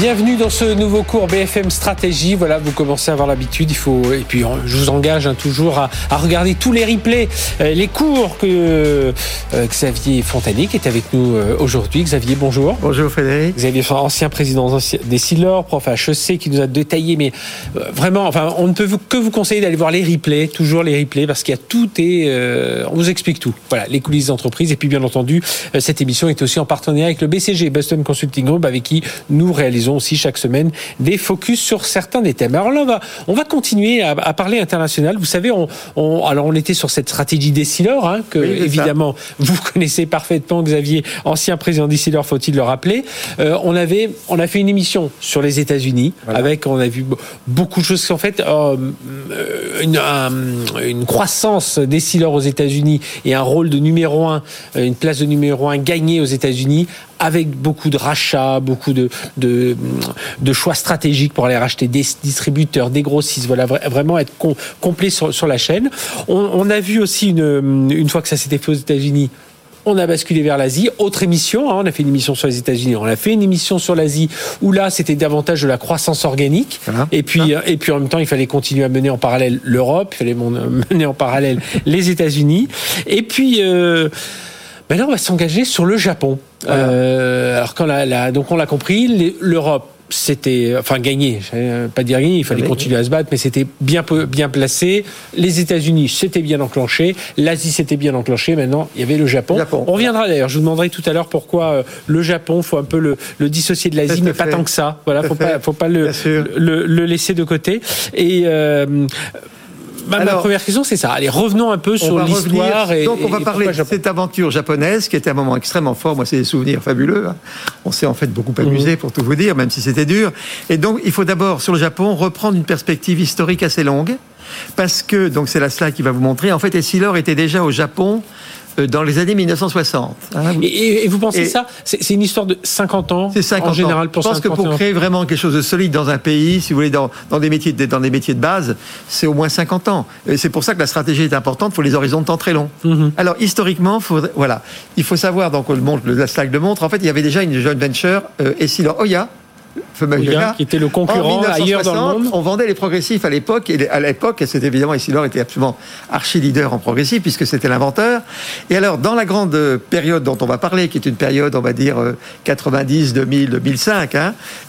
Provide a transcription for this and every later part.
Bienvenue dans ce nouveau cours BFM Stratégie. Voilà, vous commencez à avoir l'habitude. Il faut et puis je vous engage hein, toujours à, regarder tous les replays, euh, les cours que euh, Xavier Fontanier qui est avec nous euh, aujourd'hui. Xavier, bonjour. Bonjour Frédéric. Xavier, ancien président des Silor, prof HEC, qui nous a détaillé. Mais vraiment, enfin, on ne peut que vous conseiller d'aller voir les replays, toujours les replays, parce qu'il y a tout et on vous explique tout. Voilà, les coulisses d'entreprise. Et puis bien entendu, cette émission est aussi en partenariat avec le BCG, Boston Consulting Group, avec qui nous réalisons ont aussi chaque semaine des focus sur certains des thèmes. Alors là, on va, on va continuer à, parler international. Vous savez, on, alors on était sur cette stratégie des hein, que évidemment vous connaissez parfaitement, Xavier, ancien président des faut-il le rappeler. Euh, on avait, on a fait une émission sur les États-Unis avec, on a vu beaucoup de choses. En fait, euh, une, une, croissance des aux États-Unis et un rôle de numéro un, une place de numéro un gagnée aux États-Unis avec beaucoup de rachats, beaucoup de, de, de, choix stratégiques pour aller racheter des distributeurs, des grossistes, voilà, vraiment être complet sur, sur, la chaîne. On, on, a vu aussi, une, une fois que ça s'était fait aux États-Unis, on a basculé vers l'Asie. Autre émission, hein, on a fait une émission sur les États-Unis, on a fait une émission sur l'Asie où là c'était davantage de la croissance organique. Et puis et puis en même temps il fallait continuer à mener en parallèle l'Europe, il fallait mener en parallèle les États-Unis. Et puis euh, Maintenant, on va s'engager sur le Japon. Euh, alors quand la, donc on l'a compris, l'Europe c'était enfin gagné, pas dire gagné, il fallait continuer à se battre, mais c'était bien bien placé. Les États-Unis, c'était bien enclenché. L'Asie, c'était bien enclenché. Maintenant, il y avait le Japon. On reviendra d'ailleurs. Je vous demanderai tout à l'heure pourquoi euh, le Japon, faut un peu le, dissocier de l'Asie, mais pas tant que ça. Voilà, faut pas, faut pas le, le, laisser de côté. Et euh, ma première question, c'est ça. Allez, revenons un peu sur l'histoire. Et, donc, on va parler de cette aventure japonaise qui était un moment extrêmement fort. Moi, c'est des souvenirs fabuleux. Hein. On s'est en fait beaucoup amusé, mhm. pour tout vous dire, même si c'était dur. Et donc, il faut d'abord, sur le Japon, reprendre une perspective historique assez longue. Parce que, donc c'est la slide qui va vous montrer, en fait, Essilor était déjà au Japon dans les années 1960. Hein. et, vous pensez ça C'est une histoire de 50 ans C'est 50 en général pour Je pense que pour créer vraiment quelque chose de solide dans un pays, si vous voulez, dans, dans des, métiers, dans des métiers de base, c'est au moins 50 ans. C'est pour ça que la stratégie est importante, il faut les horizons de temps très longs. Mm-hmm. Alors, historiquement, voilà, il faut savoir, donc le, montre, le, la slide le montre, en fait, il y avait déjà une joint venture, euh, Qui était le concurrent ailleurs dans le monde. On vendait les progressifs à l'époque, et à l'époque, c'était évidemment, Essilor était absolument archi-leader en progressif, puisque c'était l'inventeur. Et alors, dans la grande période dont on va parler, qui est une période, on va dire, 90, 2000, 2005,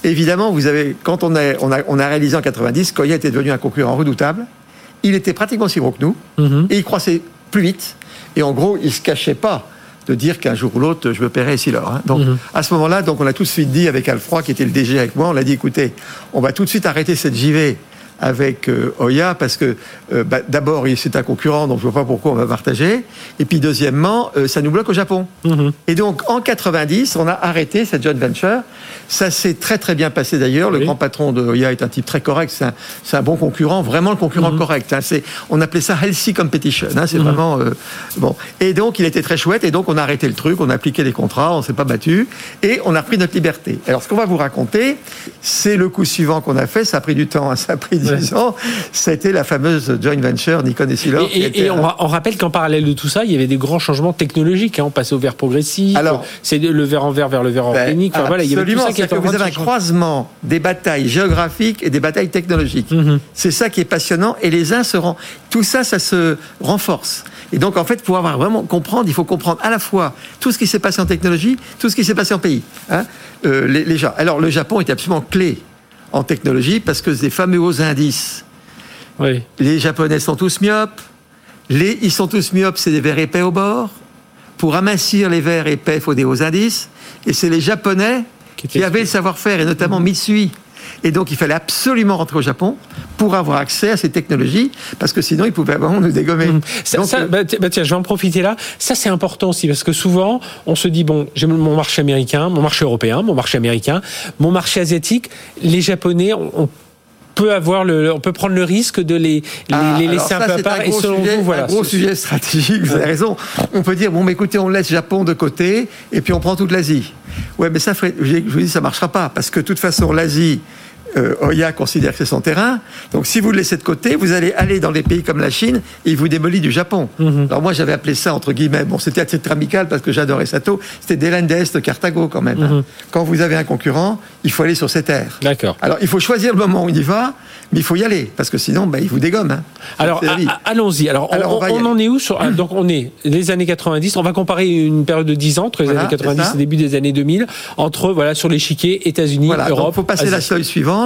évidemment, vous avez, quand on a, on a, on a réalisé en 90, Koya était devenu un concurrent redoutable. Il était pratiquement aussi gros que nous, mhm. et il croissait plus vite. Et en gros, il se cachait pas de dire qu'un jour ou l'autre, je me paierai ici l'heure. Hein. Donc, mhm. à ce moment-là, donc, on a tout de suite dit avec Alfroy, qui était le DG avec moi, on l'a dit, écoutez, on va tout de suite arrêter cette JV avec euh, Oya parce que euh, bah, d'abord c'est un concurrent donc je vois pas pourquoi on va partager. Et puis deuxièmement euh, ça nous bloque au Japon. Mhm. et donc en 90 on a arrêté cette joint venture. Ça s'est très très bien passé d'ailleurs. Le grand patron de Oya est un type très correct. C'est un, bon concurrent vraiment le concurrent mhm. correct hein. on appelait ça healthy competition hein. c'est mhm. vraiment bon. Et donc il était très chouette. Et donc on a arrêté le truc. On a appliqué les contrats. On s'est pas battu. Et on a pris notre liberté. Alors ce qu'on va vous raconter c'est le coup suivant qu'on a fait. Ça a pris du temps hein. ça a pris c'était la fameuse joint venture Nikon et Silor. Et, on, rappelle qu'en parallèle de tout ça, il y avait des grands changements technologiques. Hein. On passait au verre progressif, c'est le verre en verre vers le verre ben, organique. voilà, il y avait tout ça qui que vous avez un croisement des batailles géographiques et des batailles technologiques. Mhm. C'est ça qui est passionnant. Et les uns se rendent. Tout ça, ça se renforce. Et donc, en fait, pour avoir vraiment comprendre, il faut comprendre à la fois tout ce qui s'est passé en technologie, tout ce qui s'est passé en pays. Hein. Euh, les, les gens. Alors, le Japon est absolument clé en technologie parce que ces fameux hauts indices, les Japonais sont tous myopes, les, ils sont tous myopes, c'est des verres épais au bord. Pour amincir les verres épais, il faut des hauts indices. Et c'est les Japonais qui, avaient le savoir-faire, et notamment Mitsui, et donc, il fallait absolument rentrer au Japon pour avoir accès à ces technologies, parce que sinon, ils pouvaient vraiment nous dégommer. Mmh. Euh, bah, bah, tiens, je vais en profiter là. Ça, c'est important aussi, parce que souvent, on se dit, bon, j'ai mon marché américain, mon marché européen, mon marché américain, mon marché asiatique. Les Japonais ont peut avoir le, on peut prendre le risque de les, les, ah, laisser un peu à part. et selon vous, voilà. Un gros sujet stratégique, vous avez raison. On peut dire, bon, mais écoutez, on laisse Japon de côté et puis on prend toute l'Asie. Ouais, mais ça, je vous dis, ça marchera pas parce que de toute façon, l'Asie, euh, Oya considère que c'est son terrain. Donc si vous le laissez de côté, vous allez aller dans des pays comme la Chine et il vous démolit du Japon. Mhm. Alors moi j'avais appelé ça entre guillemets, bon c'était à titre amical parce que j'adorais Sato, c'était des Landes de Carthago quand même. hein. Mhm. Quand vous avez un concurrent, il faut aller sur ses terres. D'accord. Alors il faut choisir le moment où il y va, mais il faut y aller parce que sinon bah, il vous dégomme. hein. Alors, a- allons-y. Alors, on- Alors, on on, va y on aller. en est où sur, ah, Donc, on est les années 90. On va comparer une période de 10 ans entre les Voilà, années 90 c'est ça. et début des années 2000 entre voilà sur l'échiquier États-Unis, Voilà, Europe. il faut passer Asie. la feuille suivante.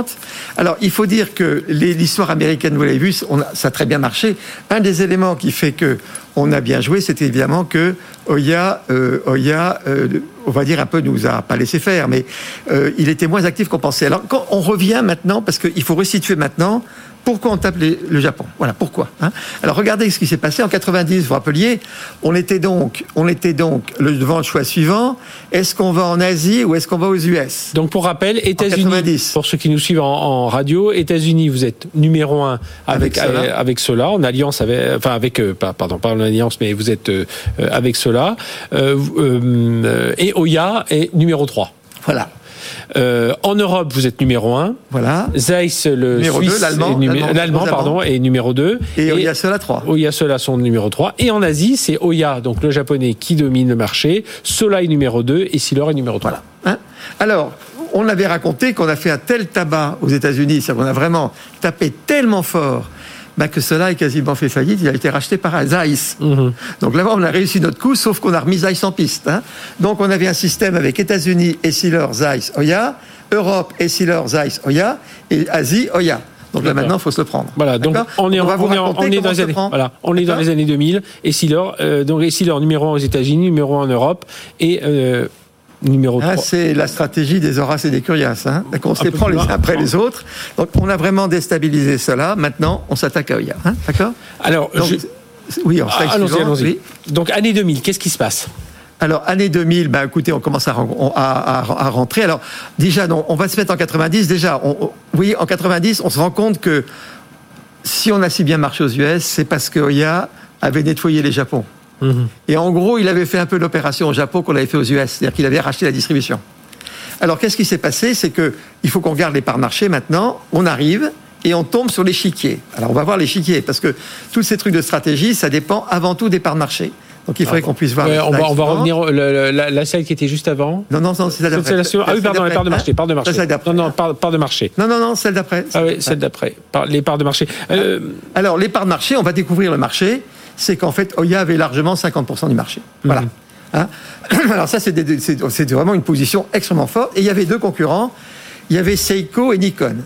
Alors, il faut dire que l'histoire américaine, vous l'avez vu, ça a très bien marché. Un des éléments qui fait que on a bien joué, c'était évidemment que Oya, euh, Oya euh, on va dire un peu, nous a pas laissé faire, mais euh, il était moins actif qu'on pensait. Alors, quand on revient maintenant, parce qu'il faut resituer maintenant, pourquoi on tape les- le Japon? Voilà, pourquoi hein? Alors, regardez ce qui s'est passé en 90, vous vous rappeliez, on était donc, on était donc le, devant le choix suivant, est-ce qu'on va en Asie ou est-ce qu'on va aux US Donc pour rappel, États-Unis, 90. pour ceux qui nous suivent en, en radio, États-Unis, vous êtes numéro un avec euh, avec en alliance avec, enfin avec, pardon, pas en alliance, mais vous êtes euh, avec Sola. Euh, euh, et Oya est numéro 3. Voilà. Euh, en Europe, vous êtes numéro 1. Voilà. Zeiss, le Numéro Suisse, l'Allemand, pardon, est numéro 2. Et, il y a cela trois. Oya Sola sont numéro 3. Et en Asie, c'est Oya, donc le japonais, qui domine le marché. Sola est numéro 2 et Silor est numéro 3. Voilà. Hein? Alors, on avait raconté qu'on a fait un tel tabac aux États-Unis, c'est-à-dire qu'on a vraiment tapé tellement fort bah, que cela est quasiment fait faillite. Il a été racheté par Zeiss. Mhm. Donc là-bas, on a réussi notre coup, sauf qu'on a remis Zeiss en piste. hein. Donc on avait un système avec États-Unis, Essilor, Zeiss, Oya, Europe, Essilor, Zeiss, Oya, et Asie, Oya. Donc là maintenant, il faut se le prendre. Voilà, donc on est, va vous on est, on dans les années, voilà, on est dans les années 2000. Et Silor, euh, donc et Silor numéro 1 aux États-Unis, numéro 1 en Europe et euh, numéro 3. Hein, c'est la stratégie des Horaces et des Curias. Hein. On se les prend les uns après les autres. Donc on a vraiment déstabilisé cela. Maintenant, on s'attaque à Oya. Hein. D'accord? Alors, Donc, je- c'est- Oui, slide Ah, allons-y, oui. Donc année 2000, qu'est-ce qui se passe? Alors, année 2000, bah, écoutez, on commence à, ren- on- à- à- à rentrer. Alors, déjà, non, on va se mettre en 90. Déjà, on, on- oui, en 90, on se rend compte que si on a si bien marché aux US, c'est parce que Oya avait nettoyé les Japon. Et en gros, il avait fait un peu l'opération au Japon qu'on avait fait aux US, c'est-à-dire qu'il avait racheté la distribution. Alors, qu'est-ce qui s'est passé? C'est que il faut qu'on regarde les parts marché maintenant. On arrive et on tombe sur l'échiquier. Alors, on va voir l'échiquier parce que tous ces trucs de stratégie, ça dépend avant tout des parts de marché. Donc, il faudrait qu'on puisse voir. Ouais, on, va, on revenir le- le- la, la slide qui était juste avant. Non, non, non, c'est celle d'après. Ah oui, Celle pardon, la part de marché, part de marché. Celle. Non, non, part, part de marché. Non, non, non, celle d'après. Ah oui, celle d'après. Les parts de marché. Euh, Alors, les parts de marché, on va découvrir le marché. C'est qu'en fait, Oya avait largement 50% du marché. Voilà. Mhm. Hein Alors, ça, c'est vraiment une position extrêmement forte. Et il y avait deux concurrents. Il y avait Seiko et Nikon.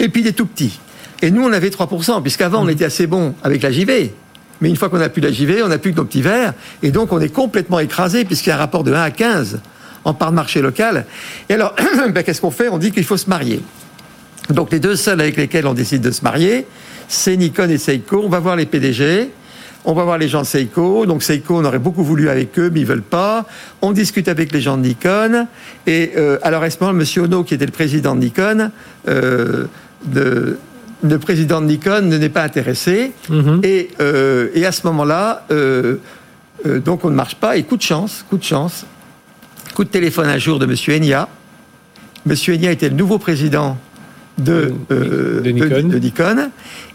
Et puis des tout petits. Et nous, on avait 3%, puisqu'avant, Mhm. on était assez bon avec la JV. Mais une fois qu'on n'a plus la JV, on n'a plus que nos petits verres. Et donc, on est complètement écrasé, puisqu'il y a un rapport de 1 à 15 en part de marché local. Et alors, ben, qu'est-ce qu'on fait? On dit qu'il faut se marier. Donc les deux seuls avec lesquels on décide de se marier, c'est Nikon et Seiko. On va voir les PDG, on va voir les gens de Seiko. Donc Seiko, on aurait beaucoup voulu avec eux, mais ils veulent pas. On discute avec les gens de Nikon. Et euh, alors à ce moment, Monsieur Ono, qui était le président de Nikon, euh, de- le président de Nikon ne n'est pas intéressé? mhm. Et, euh, et à ce moment-là, donc on ne marche pas. Et coup de chance, coup de chance, coup de téléphone un jour de Monsieur Enya. Monsieur Enya était le nouveau président de, De- de Nikon. de Nikon.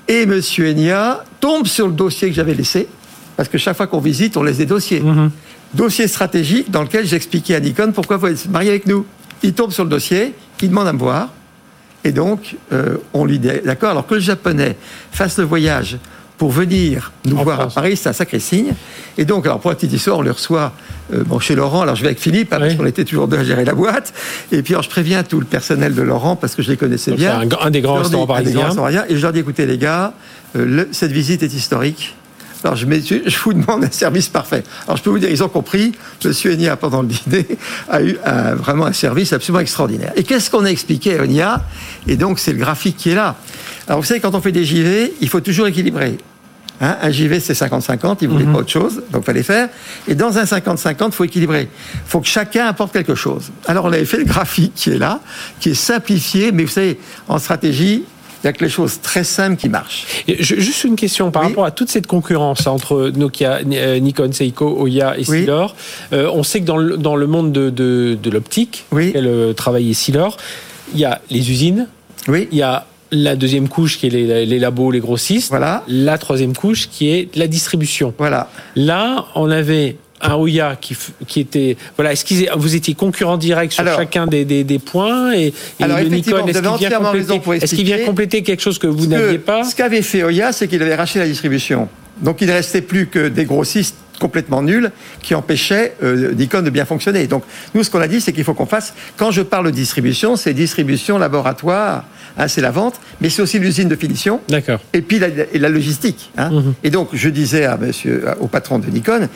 Et Monsieur Enya tombe sur le dossier que j'avais laissé. Parce que chaque fois qu'on visite, on laisse des dossiers. Mhm. Dossier stratégique dans lequel j'expliquais à Nikon pourquoi vous se marier avec nous. Il tombe sur le dossier, il demande à me voir. Et donc, euh, on lui dit, d'accord, alors que le japonais fasse le voyage pour venir nous En voir France. à Paris, c'est un sacré signe. Et donc, alors pour la petite histoire, on le reçoit euh, bon, chez Laurent. Alors je vais avec Philippe, hein, parce Oui. qu'on était toujours deux à gérer la boîte. Et puis alors, je préviens tout le personnel de Laurent, parce que je les connaissais Donc, bien. c'est un un des grands restaurants parisiens. Et je leur dis, écoutez les gars, euh, le- cette visite est historique. Alors je, mets- je je vous demande un service parfait. Alors je peux vous dire, ils ont compris. Monsieur Enya, pendant le dîner, a eu un- vraiment un service absolument extraordinaire. Et qu'est-ce qu'on a expliqué à Enya? Et donc c'est le graphique qui est là. Alors vous savez, quand on fait des JV, il faut toujours équilibrer. Hein, un JV, c'est 50-50, il voulait pas autre chose, donc il fallait faire. Et dans un 50-50, il faut équilibrer. Il faut que chacun apporte quelque chose. Alors on avait fait le graphique qui est là, qui est simplifié, mais vous savez, en stratégie, il n'y a que les choses très simples qui marchent. Et Juste une question par Oui. rapport à toute cette concurrence entre Nokia, euh, Nikon, Seiko, Oya et Oui. Silor. euh, on sait que dans le, dans le monde de, de, de l'optique, Oui. auquel euh, travaillait Silor, il y a les usines, Oui. Il y a la deuxième couche qui est les, les labos, les grossistes. Voilà. La troisième couche qui est la distribution. Voilà. Là, on avait un Ouya qui, qui était voilà est-ce qu'ils vous étiez concurrent direct sur Alors- chacun des, des, des points et, et Alors, le Nikon est-ce vous avez qu'il vient entièrement raison pour compléter est-ce qu'il vient compléter quelque chose que vous n'aviez pas Ce qu'avait fait Oya, c'est qu'il avait racheté la distribution. Donc il ne restait plus que des grossistes complètement nuls qui empêchaient euh, Nikon de bien fonctionner. Donc nous, ce qu'on a dit, c'est qu'il faut qu'on fasse, quand je parle de distribution, c'est distribution, laboratoire, hein, c'est la vente, mais c'est aussi l'usine de finition. D'accord et puis la, et la logistique. hein. Mhm. Et donc, je disais à monsieur, au patron de Nikon,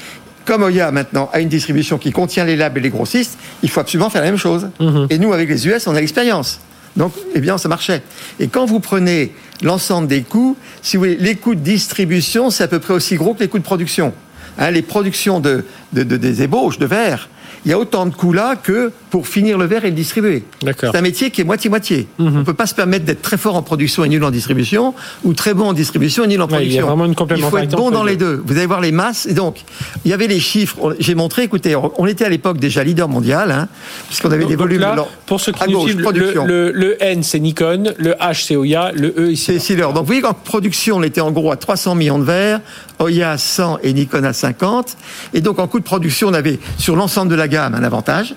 comme Oya maintenant a une distribution qui contient les labs et les grossistes, il faut absolument faire la même chose. Mhm. Et nous, avec les US, on a l'expérience. Donc, eh bien, ça marchait. Et quand vous prenez l'ensemble des coûts, si vous voulez, les coûts de distribution, c'est à peu près aussi gros que les coûts de production. Hein, les productions de, de- de- des ébauches de verre, il y a autant de coûts là que pour finir le verre et le distribuer. C'est un métier qui est moitié-moitié. Mhm. On ne peut pas se permettre d'être très fort en production et nul en distribution, ou très bon en distribution et nul en Ouais, il y a production. vraiment une Il faut être bon dans les deux. Vous allez voir les masses. Et donc, il y avait les chiffres. J'ai montré, écoutez, on était à l'époque déjà leader mondial, hein, puisqu'on avait Donc- des volumes. là, alors, pour ceux qui à nous gauche, le, production. le- le N c'est Nikon, le H c'est Oya, le E. C'est Sealer. Donc vous voyez qu'en production, on était en gros à 300 millions de verres, Oya à 100 et Nikon à 50. Et donc en coût de production, on avait sur l'ensemble de la gamme un avantage.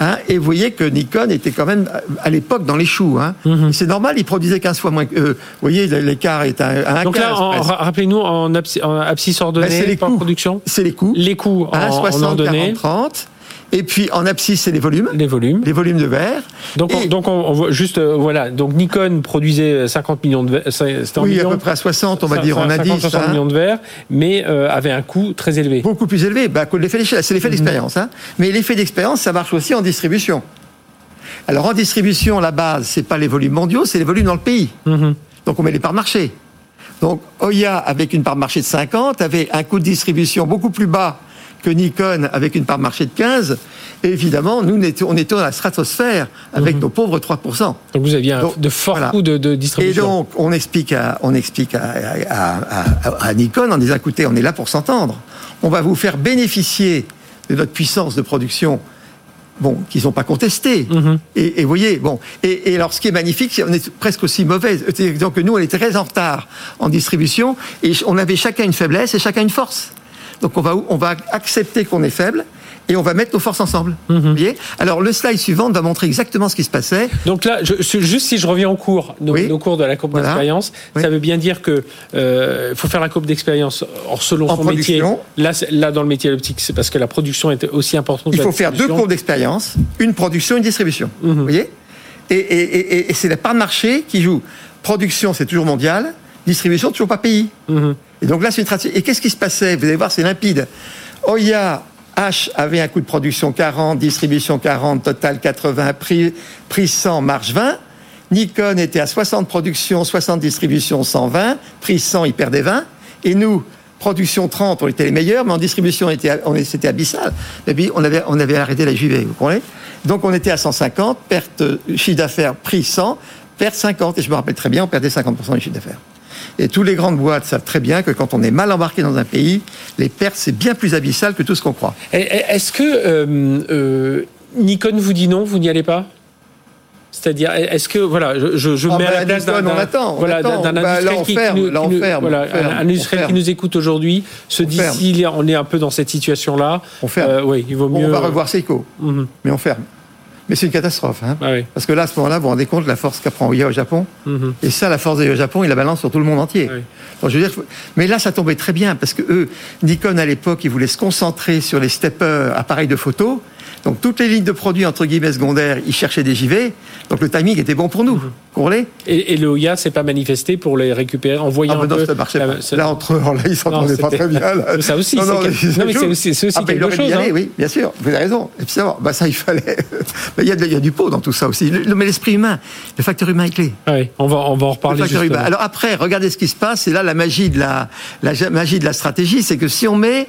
Hein, et vous voyez que Nikon était quand même à l'époque dans les choux. Hein. Mhm. C'est normal, il produisait 15 fois moins. euh, vous voyez, l'écart est à, à un Donc là, 15 en- presque. ra- rappelez-nous en, absci- en abscisse Ben, ordonnée c'est les par coûts. production, C'est les coûts. les coûts en, en 60, ordonnée, 40, 30. Et puis en abscisse, c'est les volumes. les volumes. Les volumes de verre. Donc, on, donc on, on voit juste euh, voilà. Donc Nikon produisait 50 millions de verres, c'était Oui, à peu près à 60, on va dire, en 50, indice. 60 hein. millions de verres, mais euh, avait un coût très élevé. Beaucoup plus élevé. Bah, l'effet c'est l'effet d'expérience. Hein. Mais l'effet d'expérience, ça marche aussi en distribution. Alors en distribution, la base, c'est pas les volumes mondiaux, c'est les volumes dans le pays. Mhm. Donc on met les parts de marché. Donc Oya, avec une part de marché de 50, avait un coût de distribution beaucoup plus bas que Nikon avec une part de marché de 15. Et évidemment, nous, on était, on dans la stratosphère avec nos pauvres 3%. Donc vous aviez un, Donc, de forts voilà. coûts de, de Et distribution. donc, on explique à, on explique à, à- Nikon en disant, écoutez, on est là pour s'entendre. On va vous faire bénéficier de notre puissance de production, bon, qu'ils n'ont pas contesté. Mhm. Et, et vous voyez, bon, et, et alors ce qui est magnifique, c'est qu'on est presque aussi mauvais. C'est-à-dire que nous, on était très en retard en distribution, et on avait chacun une faiblesse et chacun une force. Donc on va, on va accepter qu'on est faible. Et on va mettre nos forces ensemble. Mhm. Vous voyez? Alors le slide suivant va montrer exactement ce qui se passait. Donc là, je, juste si je reviens au cours, nos, Oui. nos cours de la Voilà. d'expérience, Oui. ça veut bien dire que euh, faut faire la courbe d'expérience selon En son métier. Là, là, dans le métier de l'optique, c'est parce que la production est aussi importante. Il que la faut faire deux courbes d'expérience, une production, une distribution. Mhm. Vous voyez? Et, et- et- et c'est la part de marché qui joue. Production, c'est toujours mondial. Distribution, toujours pas pays. Mhm. Et donc là, c'est une stratégie. Et qu'est-ce qui se passait? Vous allez voir, c'est limpide. Oya H avait un coût de production 40, distribution 40, total 80, prix, prix 100, marge 20. Nikon était à 60 production, 60 distribution, 120, prix 100, il perdait 20. Et nous, production 30, on était les meilleurs, mais en distribution, on était, on était- c'était abyssal. Et puis, on avait, on avait arrêté la JV, vous comprenez? Donc, on était à 150, perte, euh, chiffre d'affaires, prix 100, perte 50. Et je me rappelle très bien, on perdait 50% du chiffre d'affaires. Et tous les grandes boîtes savent très bien que quand on est mal embarqué dans un pays, les pertes, c'est bien plus abyssal que tout ce qu'on croit. Est-ce que euh, euh, Nikon vous dit non, vous n'y allez pas? C'est-à-dire, est-ce que voilà, je, Ah mets à ben, la place d'un, voilà, attend. d'un Bah, là, industriel qui, ferme, qui nous, là, on qui nous- ferme, voilà, on ferme, un industriel qui nous écoute aujourd'hui se On dit s'il on est un peu dans cette situation-là, On ferme. euh, oui, il vaut mieux. on va revoir Seiko, Mhm. mais on ferme. Mais c'est une catastrophe. Hein Ah oui. Parce que là, à ce moment-là, vous vous rendez compte de la force qu'apprend Oya au Japon. Mhm. Et ça, la force d'Oya au Japon, il la balance sur tout le monde entier. Oui. Donc, je veux dire, mais là, ça tombait très bien parce que eux, Nikon à l'époque, ils voulaient se concentrer sur les steppers appareils de photo. Donc toutes les lignes de produits entre guillemets secondaires, ils cherchaient des JV. Donc le timing était bon pour nous. Mhm. Et, et le OIA s'est pas manifesté pour les récupérer en voyant Ah, un ben non, peu ça marchait pas. Là, entre eux, là, ils s'entendaient pas très bien. là. Ça aussi, Non, mais non, mais c'est aussi- c'est aussi Ah, quelque aller, hein. oui, bien sûr. Vous avez raison. Et puis, bah, ça, il fallait. Mais il y, a de- il y a du pot dans tout ça aussi. Le- mais l'esprit humain, le facteur humain est clé. Ah oui, on va, on va en Le reparler facteur justement. humain. Alors après, regardez ce qui se passe. Et là, la magie de la, magie de la stratégie, c'est que si on met,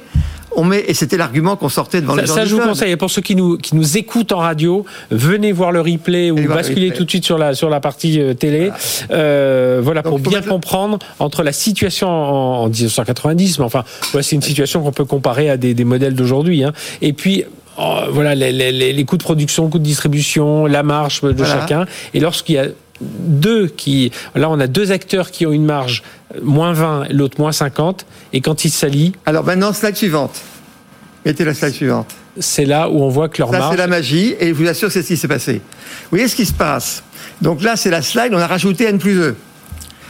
on met, et c'était l'argument qu'on sortait devant Ça, les gens ça, je vous club. conseille. Et pour ceux qui nous, qui nous écoutent en radio, venez voir le replay ou basculez tout de suite sur la, sur la partie euh, télé. Euh, voilà, Donc, pour bien mettre- comprendre entre la situation en, en 1990, mais enfin, ouais, c'est une situation qu'on peut comparer à des, des modèles d'aujourd'hui. Hein. Et puis, oh, voilà, les, les, les- les coûts de production, coûts de distribution, la marge de Voilà. chacun. Et lorsqu'il y a deux qui, là, on a deux acteurs qui ont une marge euh, moins 20, l'autre moins 50, et quand ils s'allient. Alors maintenant, slide suivante. Mettez la slide suivante. C'est là où on voit que leur Ça, marge. c'est la magie, et je vous assure, c'est ce qui s'est passé. Vous voyez ce qui se passe? Donc là, c'est la slide, on a rajouté N plus 2.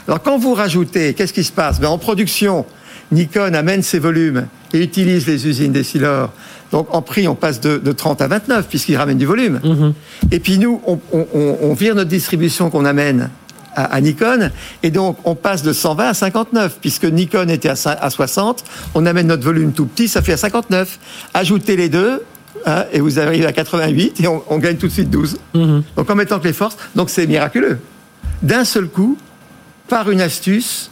Alors quand vous rajoutez, qu'est-ce qui se passe? Ben, En production, Nikon amène ses volumes et utilise les usines d'Essilor. Donc en prix, on passe de, de 30 à 29, puisqu'il ramène du volume. Mhm. Et puis nous, on, on- on- on vire notre distribution qu'on amène à, à Nikon, et donc on passe de 120 à 59, puisque Nikon était à, cin- à 60, on amène notre volume tout petit, ça fait à 59. Ajoutez les deux, hein, et vous arrivez à 88, et on, on gagne tout de suite 12. Mhm. Donc en mettant que les forces, donc c'est miraculeux. D'un seul coup, par une astuce,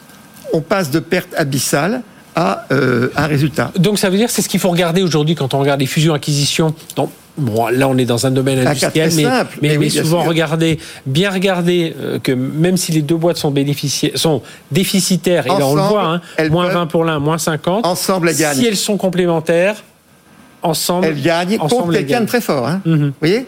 on passe de perte abyssale à euh, un résultat. Donc ça veut dire que c'est ce qu'il faut regarder aujourd'hui quand on regarde les fusions-acquisitions. Donc, Bon, là, on est dans un domaine industriel, mais, simple, mais, mais oui, mais bien souvent sûr. regarder, bien regarder euh, que même si les deux boîtes sont, bénéficiaires, sont déficitaires, et là on le voit, hein, elles moins peuvent- 20 pour l'un, moins 50, Ensemble, elles gagnent. si elles sont complémentaires, ensemble, Elle gagne ensemble, contre elles quelqu'un de gagnent. très fort. Hein. Mhm. Vous voyez?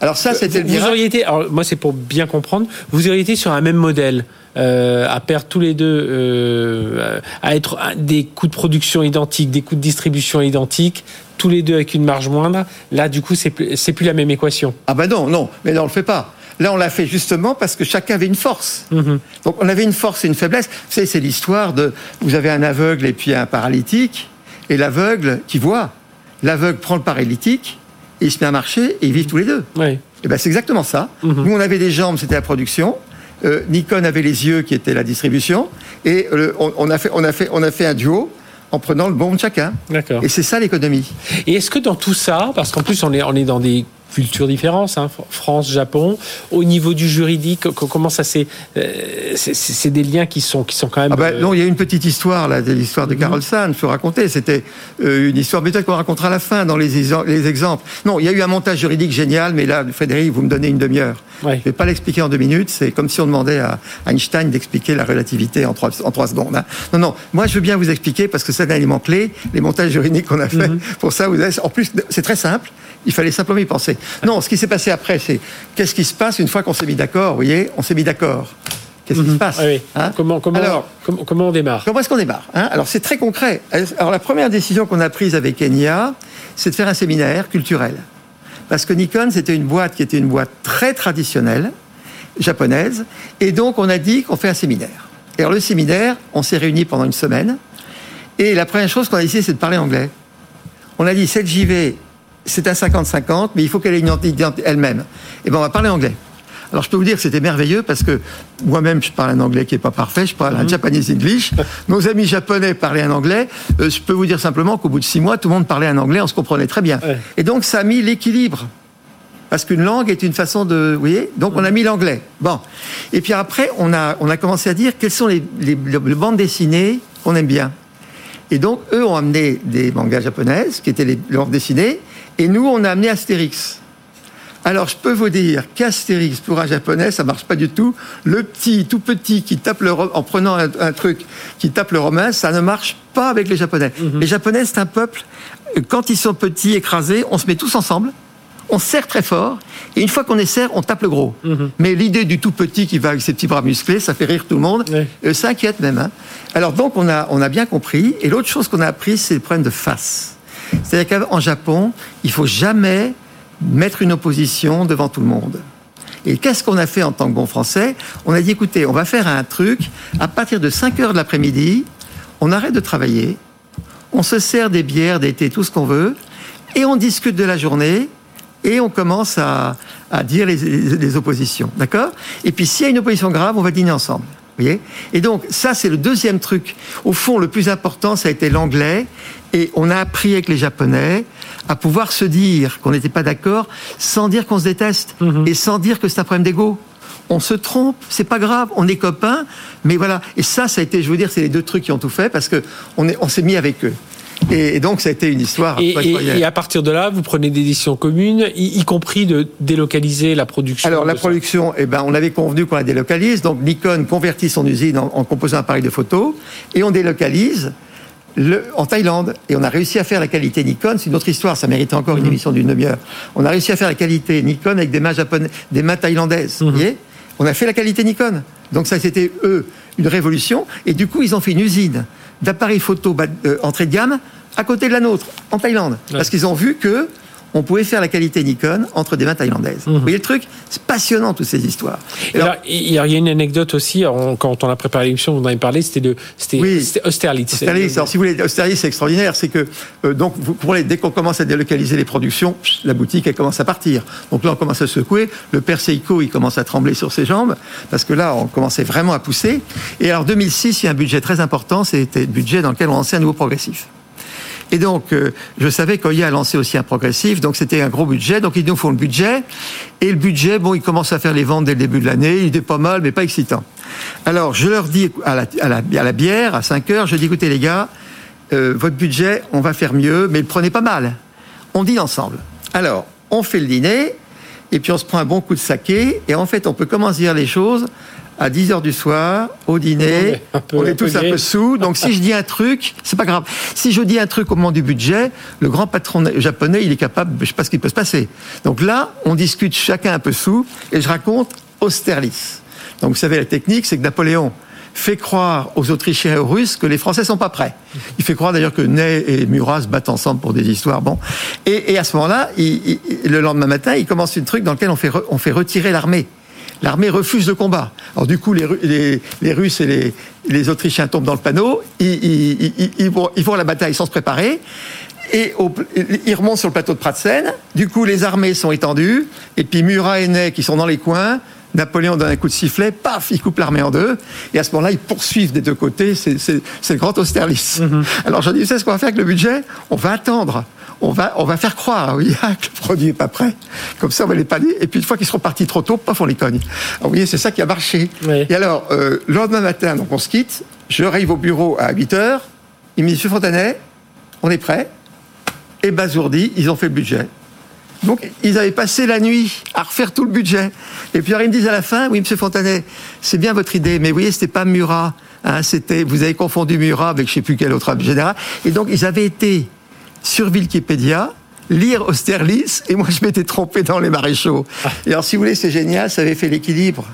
Alors ça, c'était le Vous auriez été, alors moi c'est pour bien comprendre, vous auriez été sur un même modèle, euh, à perdre tous les deux, euh, à être à des coûts de production identiques, des coûts de distribution identiques, tous les deux avec une marge moindre. Là, du coup, c'est plus, la même équation. Ah ben non, non, mais là on le fait pas. Là on l'a fait justement parce que chacun avait une force. Mhm. Donc on avait une force et une faiblesse. C'est l'histoire de vous avez un aveugle et puis un paralytique, et l'aveugle qui voit, l'aveugle prend le paralytique, et il se met à marcher et ils vivent tous les deux. Oui. Et ben c'est exactement ça. Mhm. Nous on avait des jambes, c'était la production. Euh, Nikon avait les yeux qui étaient la distribution, et euh, on, on a fait, on a fait, on a fait un duo en prenant le bon de chacun. D'accord. Et c'est ça l'économie. Et est-ce que dans tout ça, parce qu'en plus on est, on est dans des cultures différentes, hein, Fr- France, Japon, au niveau du juridique, co- comment ça c'est, euh, c'est, c'est- des liens qui sont, qui sont quand même. Ah ben, euh, non, il y a une petite histoire là, de l'histoire de Carol Sand, je peux raconter. C'était euh, une histoire, peut-être qu'on racontera à la fin dans les, les exemples. Non, il y a eu un montage juridique génial, mais là, Frédéric, vous me donnez une demi-heure. Ouais. Je vais pas l'expliquer en deux minutes. C'est comme si on demandait à Einstein d'expliquer la relativité en trois, en trois secondes. hein. Non, non. Moi, je veux bien vous expliquer parce que c'est un élément clé. Les montages juridiques qu'on a fait. Pour ça, vous avez, en plus, c'est très simple. Il fallait simplement y penser. Non, ce qui s'est passé après, c'est qu'est-ce qui se passe une fois qu'on s'est mis d'accord. Vous voyez, on s'est mis d'accord. Qu'est-ce qui se passe ah oui. hein comment, comment, Alors, comment, comment on démarre Comment est-ce qu'on démarre hein Alors c'est très concret. Alors la première décision qu'on a prise avec Enya, c'est de faire un séminaire culturel. Parce que Nikon, c'était une boîte qui était une boîte très traditionnelle, japonaise, et donc on a dit qu'on fait un séminaire. Et alors le séminaire, on s'est réunis pendant une semaine, et la première chose qu'on a décidé, c'est de parler anglais. On a dit, cette JV, c'est un 50-50, mais il faut qu'elle ait une identité elle-même. Et ben on va parler anglais. Alors je peux vous dire que c'était merveilleux parce que moi-même je parle un anglais qui est pas parfait, je parle un Japanese English. Nos amis japonais parlaient un anglais. Euh, je peux vous dire simplement qu'au bout de six mois, tout le monde parlait un anglais, on se comprenait très bien. Ouais. Et donc ça a mis l'équilibre. Parce qu'une langue est une façon de, vous voyez, donc on a mis l'anglais. Bon, et puis après on a on a commencé à dire quelles sont les, les, les bandes dessinées qu'on aime bien. Et donc, eux ont amené des mangas japonaises, qui étaient les bandes dessinées, et nous, on a amené Astérix. Alors, je peux vous dire qu'Astérix, pour un japonais, ça marche pas du tout. Le petit, tout petit, qui tape le ro- en prenant un, un truc, qui tape le romain, ça ne marche pas avec les japonais. Les japonais, c'est un peuple, euh, quand ils sont petits, écrasés, on se met tous ensemble, on serre très fort, et une fois qu'on est serre, on tape le gros. Mais l'idée du tout petit qui va avec ses petits bras musclés, ça fait rire tout le monde. Euh, ça inquiète même. hein. Alors donc on a, on a bien compris. Et l'autre chose qu'on a appris, c'est le problème de face. C'est-à-dire qu'en Japon, il faut jamais mettre une opposition devant tout le monde. Et qu'est-ce qu'on a fait en tant que bon français? On a dit, écoutez, on va faire un truc, à partir de 5 heures de l'après-midi, on arrête de travailler, on se sert des bières, des thés, tout ce qu'on veut, et on discute de la journée, et on commence à, à dire les, les- oppositions. D'accord? Et puis s'il y a une opposition grave, on va dîner ensemble. Voyez Et donc ça, c'est le deuxième truc. Au fond, le plus important, ça a été l'anglais. Et on a appris avec les Japonais à pouvoir se dire qu'on n'était pas d'accord sans dire qu'on se déteste et sans dire que c'est un problème d'ego. On se trompe, c'est pas grave, on est copains, mais voilà. Et ça, ça a été, je veux dire, c'est les deux trucs qui ont tout fait parce que on s'est mis avec eux. Et, et donc, ça a été une histoire. et, incroyable. et- et à partir de là, vous prenez des décisions communes, y, y compris de délocaliser la production. Alors la production, eh ben, on avait convenu qu'on la délocalise. Donc Nikon convertit son usine en, en composant un appareil de photo et on délocalise le, en Thaïlande. Et on a réussi à faire la qualité Nikon. C'est une autre histoire. Ça mérite encore une émission d'une demi-heure. On a réussi à faire la qualité Nikon avec des mains japonaises, des mains thaïlandaises. Vous voyez? On a fait la qualité Nikon. Donc ça, c'était eux une révolution. Et du coup, ils ont fait une usine d'appareils photo euh, entrée de gamme à côté de la nôtre, en Thaïlande. Parce qu'ils ont vu que on pouvait faire la qualité Nikon entre des mains thaïlandaises. Vous voyez le truc? C'est passionnant, toutes ces histoires. Et alors, il y a une anecdote aussi, on- quand on a préparé l'émission, vous en avez parlé, c'était de, c'était, Oui. c'était Austerlitz. Austerlitz, alors si vous voulez, Austerlitz, c'est extraordinaire, c'est que euh, donc vous comprenez, dès qu'on commence à délocaliser les productions, la boutique elle commence à partir. Donc là on commence à secouer, le père Seiko il commence à trembler sur ses jambes parce que là on commençait vraiment à pousser. Et alors 2006, il y a un budget très important, c'était le budget dans lequel on lançait un nouveau progressif. Et donc, euh, je savais qu'Oya a lancé aussi un progressif, donc c'était un gros budget. Donc, ils nous font le budget. Et le budget, bon, ils commencent à faire les ventes dès le début de l'année. Il était pas mal, mais pas excitant. Alors, je leur dis à la, bière, à 5 heures, je dis, écoutez les gars, euh, votre budget, on va faire mieux, mais le prenez pas mal. On dîne ensemble. Alors, on fait le dîner, et puis on se prend un bon coup de saké, et en fait, on peut commencer à dire les choses à 10 heures du soir, au dîner, peu- on est tous un peu sous. Donc si je dis un truc, c'est pas grave. Si je dis un truc au moment du budget, le grand patron japonais, il est capable, je sais pas ce qui peut se passer. Donc là, on discute chacun un peu sous, et je raconte Austerlitz. Donc vous savez, la technique, c'est que Napoléon fait croire aux Autrichiens et aux Russes que les Français sont pas prêts. Il fait croire d'ailleurs que Ney et Murat se battent ensemble pour des histoires. Bon, et, et à ce moment-là, il- il- le lendemain matin, il commence une truc dans lequel on fait, re- on fait retirer l'armée. L'armée refuse le combat. Alors du coup, les, Ru- les- les Russes et les, les Autrichiens tombent dans le panneau. Ils, ils- ils- ils vont, à la bataille sans se préparer. Et au- ils remontent sur le plateau de Pratzen. Du coup, les armées sont étendues. Et puis Murat et Ney, qui sont dans les coins, Napoléon donne un coup de sifflet, paf, il coupe l'armée en deux. Et à ce moment-là, ils poursuivent des deux côtés. C'est le grand Austerlitz. Alors je dis, vous savez ce qu'on va faire avec le budget? On va attendre. On va, on va faire croire oui, que le produit n'est pas prêt. Comme ça, on va les paner. Et puis, une fois qu'ils seront partis trop tôt, paf, on les cogne. Alors, vous voyez, c'est ça qui a marché. Oui. Et alors, euh, le lendemain matin, donc on se quitte. Je arrive au bureau à 8 heures. Il me dit, Monsieur Fontanet, on est prêt. Et basourdi, ils ont fait le budget. Donc, ils avaient passé la nuit à refaire tout le budget. Et puis, alors, ils me disent à la fin, oui, monsieur Fontanet, c'est bien votre idée, mais vous voyez, c'était pas Murat. Hein, c'était, vous avez confondu Murat avec je sais plus quel autre général. Et donc, ils avaient été sur Wikipédia lire Austerlitz, et moi, je m'étais trompé dans les maréchaux. Et alors, si vous voulez, c'est génial, ça avait fait l'équilibre.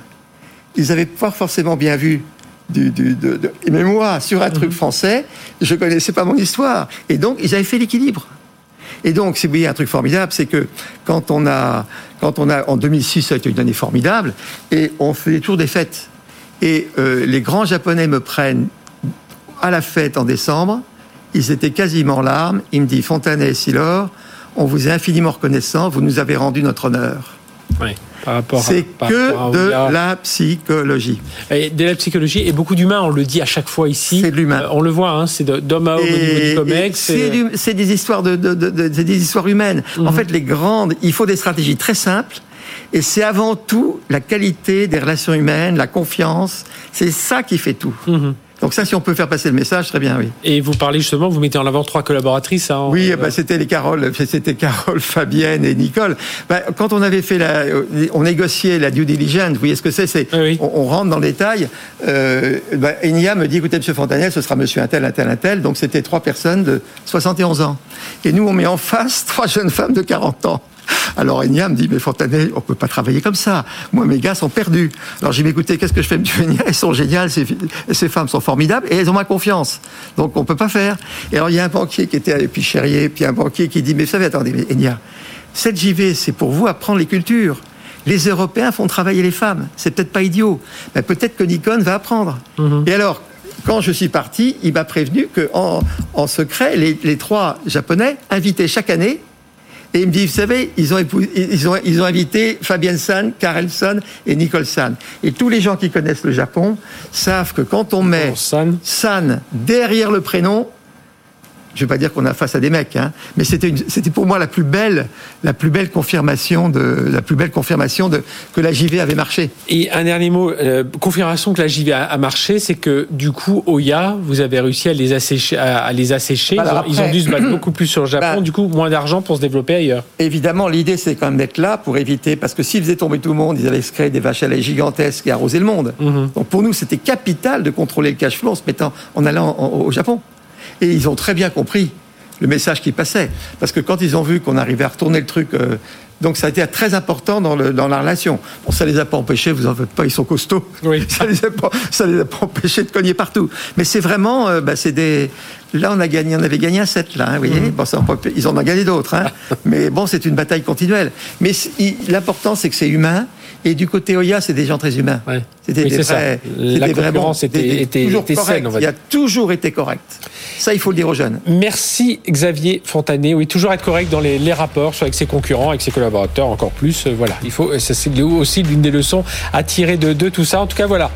Ils avaient pas forcément bien vu. Du, du- de, de- mais moi, sur un truc français, je connaissais pas mon histoire. Et donc, ils avaient fait l'équilibre. Et donc, si vous voyez un truc formidable, c'est que quand on a, quand on a, en 2006, ça a été une année formidable, et on fait les tours des fêtes. Et euh, les grands Japonais me prennent à la fête en décembre. Ils étaient quasiment en larmes. Ils me disent Fontanet et Silor, on vous est infiniment reconnaissant. Vous nous avez rendu notre honneur. À- C'est que à de la psychologie. Et de la psychologie et beaucoup d'humain, on le dit à chaque fois ici. C'est de l'humain. Euh, on le voit, hein, c'est d'homme à homme au niveau du COMEX. C'est des histoires de, de- de- de- c'est des histoires humaines. En Mhm. fait, les grandes, il faut des stratégies très simples. Et c'est avant tout la qualité des relations humaines, la confiance. C'est ça qui fait tout. Mhm. Donc ça, si on peut faire passer le message, très bien, oui. Et vous parlez justement, vous mettez en avant trois collaboratrices. hein, Oui, euh, bah, c'était les Carole, c'était Carole, Fabienne et Nicole. Bah, quand on avait fait la, on négociait la due diligence, vous voyez ce que c'est C'est, oui. on, on rentre dans le détail. Euh, bah, Enia me dit, écoutez, Monsieur Fontanel, ce sera Monsieur un tel, un tel, un tel. Donc c'était trois personnes de 71 ans. Et nous, on met en face trois jeunes femmes de 40 ans. Alors Enya me dit, mais Fontanet, on peut pas travailler comme ça. Moi, mes gars sont perdus. Alors j'ai dit, mais écoutez, qu'est-ce que je fais, monsieur Enya Elles sont géniales, ces, femmes sont formidables et elles ont ma confiance. Donc on peut pas faire. Et alors il y a un banquier qui était à Épichérier, puis un banquier qui dit, mais vous savez, attendez, mais Enya, cette JV, c'est pour vous apprendre les cultures. Les Européens font travailler les femmes. C'est peut-être pas idiot. Mais peut-être que Nikon va apprendre. Et alors, quand je suis parti, il m'a prévenu que en, en secret, les, les trois Japonais invitaient chaque année et il me dit, vous savez, ils ont, épou- ils ont, ils ont invité Fabienne San, Karel San et Nicole San. Et tous les gens qui connaissent le Japon savent que quand on met. San derrière le prénom, je ne vais pas dire qu'on a face à des mecs, hein, mais c'était pour moi la plus belle, la plus belle confirmation de la plus belle confirmation de que la JV avait marché. Et un dernier mot, euh, confirmation que la JV a, a marché, c'est que du coup, Oya, vous avez réussi à les assécher. À, à les assécher. Ils, ont, après- ils ont dû se battre beaucoup plus sur le Japon, Bah. du coup, moins d'argent pour se développer ailleurs. Évidemment, l'idée, c'est quand même d'être là pour éviter, parce que s'ils faisaient tomber tout le monde, ils allaient se créer des vaches à lait gigantesques et arroser le monde. Donc pour nous, c'était capital de contrôler le cash flow en se mettant, en allant au Japon. Et ils ont très bien compris le message qui passait. Parce que quand ils ont vu qu'on arrivait à retourner le truc euh, Donc ça a été très important dans, le, dans la relation. Bon, ça les a pas empêchés, vous en faites pas, ils sont costauds. Oui. ça les a pas, ça les a pas empêchés de cogner partout. Mais c'est vraiment, euh, bah, c'est des. Là, on a gagné, on avait gagné un set, là, hein, vous voyez. Mhm. Bon, ça, on ils en ont gagné d'autres, hein. Mais bon, c'est une bataille continuelle. Mais l'important, c'est que c'est humain. Et du côté Oya, c'est des gens très humains. Ouais. C'était Oui, des vrais. La concurrence des- était- toujours était saine, on va Il a toujours été correct. Ça, il faut le dire aux jeunes. Merci Xavier Fontanet. Oui, toujours être correct dans les, les rapports, soit avec ses concurrents, avec ses collaborateurs, encore plus. Euh, Voilà, il faut. ça, C'est aussi l'une des leçons à tirer de, de tout ça. En tout cas, voilà.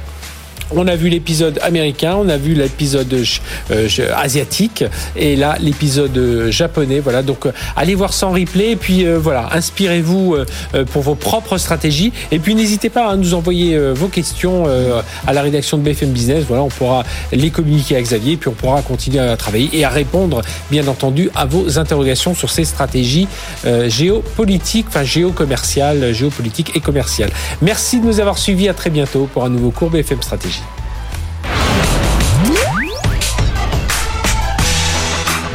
On a vu l'épisode américain, on a vu l'épisode euh, euh, asiatique et là l'épisode euh, japonais. Voilà, donc allez voir ça en replay et puis voilà, inspirez-vous pour vos propres stratégies et puis n'hésitez pas à nous envoyer vos questions à la rédaction de BFM Business. Voilà, on pourra les communiquer à Xavier et puis on pourra continuer à travailler et à répondre bien entendu à vos interrogations sur ces stratégies géopolitiques, enfin géocommerciales, géopolitiques et commerciales. Merci de nous avoir suivis. À très bientôt pour un nouveau cours BFM Stratégie.